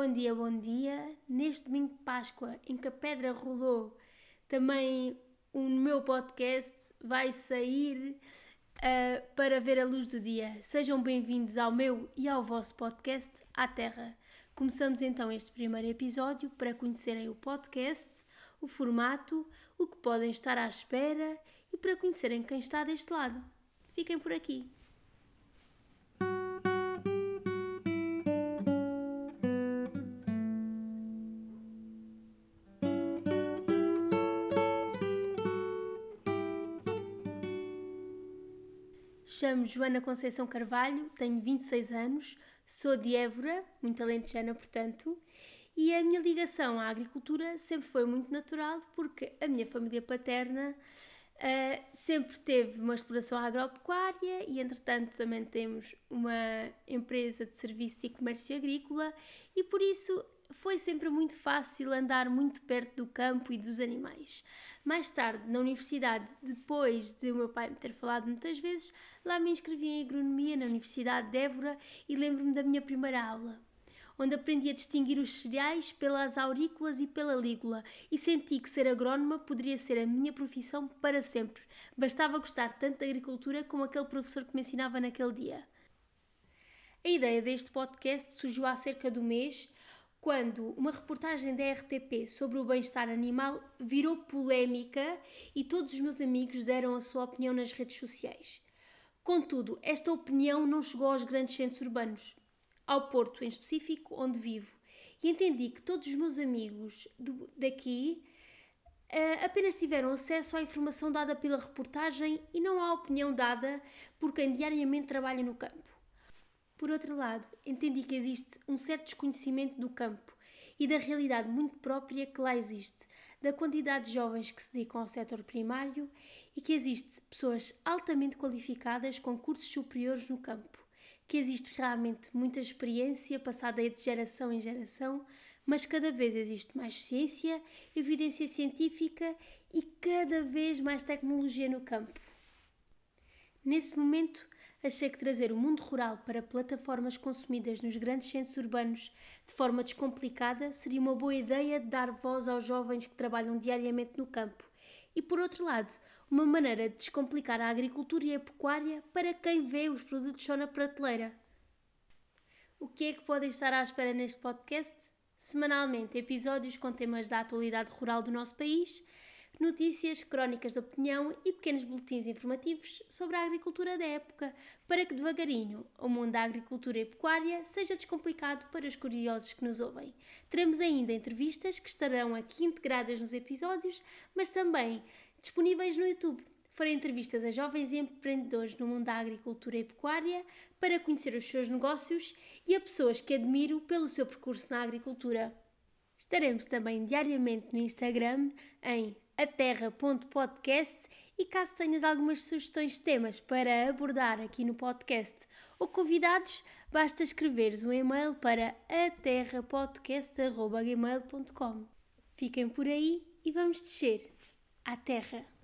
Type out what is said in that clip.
Bom dia, bom dia. Neste domingo de Páscoa, em que a pedra rolou, também o meu podcast vai sair uh, para ver a luz do dia. Sejam bem-vindos ao meu e ao vosso podcast À Terra. Começamos então este primeiro episódio para conhecerem o podcast, o formato, o que podem estar à espera e para conhecerem quem está deste lado. Fiquem por aqui. Chamo Joana Conceição Carvalho, tenho 26 anos, sou de Évora, muito alentejana, portanto, e a minha ligação à agricultura sempre foi muito natural porque a minha família paterna uh, sempre teve uma exploração agropecuária e, entretanto, também temos uma empresa de serviços e comércio agrícola e por isso foi sempre muito fácil andar muito perto do campo e dos animais. Mais tarde, na universidade, depois de o meu pai me ter falado muitas vezes, lá me inscrevi em agronomia na Universidade de Évora e lembro-me da minha primeira aula, onde aprendi a distinguir os cereais pelas aurículas e pela lígula e senti que ser agrónoma poderia ser a minha profissão para sempre. Bastava gostar tanto da agricultura como aquele professor que me ensinava naquele dia. A ideia deste podcast surgiu há cerca de um mês, quando uma reportagem da RTP sobre o bem-estar animal virou polémica e todos os meus amigos deram a sua opinião nas redes sociais. Contudo, esta opinião não chegou aos grandes centros urbanos, ao Porto em específico, onde vivo, e entendi que todos os meus amigos do, daqui uh, apenas tiveram acesso à informação dada pela reportagem e não à opinião dada por quem diariamente trabalha no campo. Por outro lado, entendi que existe um certo desconhecimento do campo e da realidade muito própria que lá existe, da quantidade de jovens que se dedicam ao setor primário e que existe pessoas altamente qualificadas com cursos superiores no campo, que existe realmente muita experiência passada de geração em geração, mas cada vez existe mais ciência, evidência científica e cada vez mais tecnologia no campo. Nesse momento, achei que trazer o mundo rural para plataformas consumidas nos grandes centros urbanos de forma descomplicada seria uma boa ideia de dar voz aos jovens que trabalham diariamente no campo e, por outro lado, uma maneira de descomplicar a agricultura e a pecuária para quem vê os produtos só na prateleira. O que é que podem estar à espera neste podcast? Semanalmente, episódios com temas da atualidade rural do nosso país notícias, crónicas de opinião e pequenos boletins informativos sobre a agricultura da época, para que devagarinho o mundo da agricultura e pecuária seja descomplicado para os curiosos que nos ouvem. Teremos ainda entrevistas que estarão aqui integradas nos episódios, mas também disponíveis no YouTube. Farei entrevistas a jovens e empreendedores no mundo da agricultura e pecuária para conhecer os seus negócios e a pessoas que admiro pelo seu percurso na agricultura. Estaremos também diariamente no Instagram em aterra.podcast e caso tenhas algumas sugestões de temas para abordar aqui no podcast ou convidados, basta escreveres um e-mail para aterrapodcast.gmail.com Fiquem por aí e vamos descer à terra.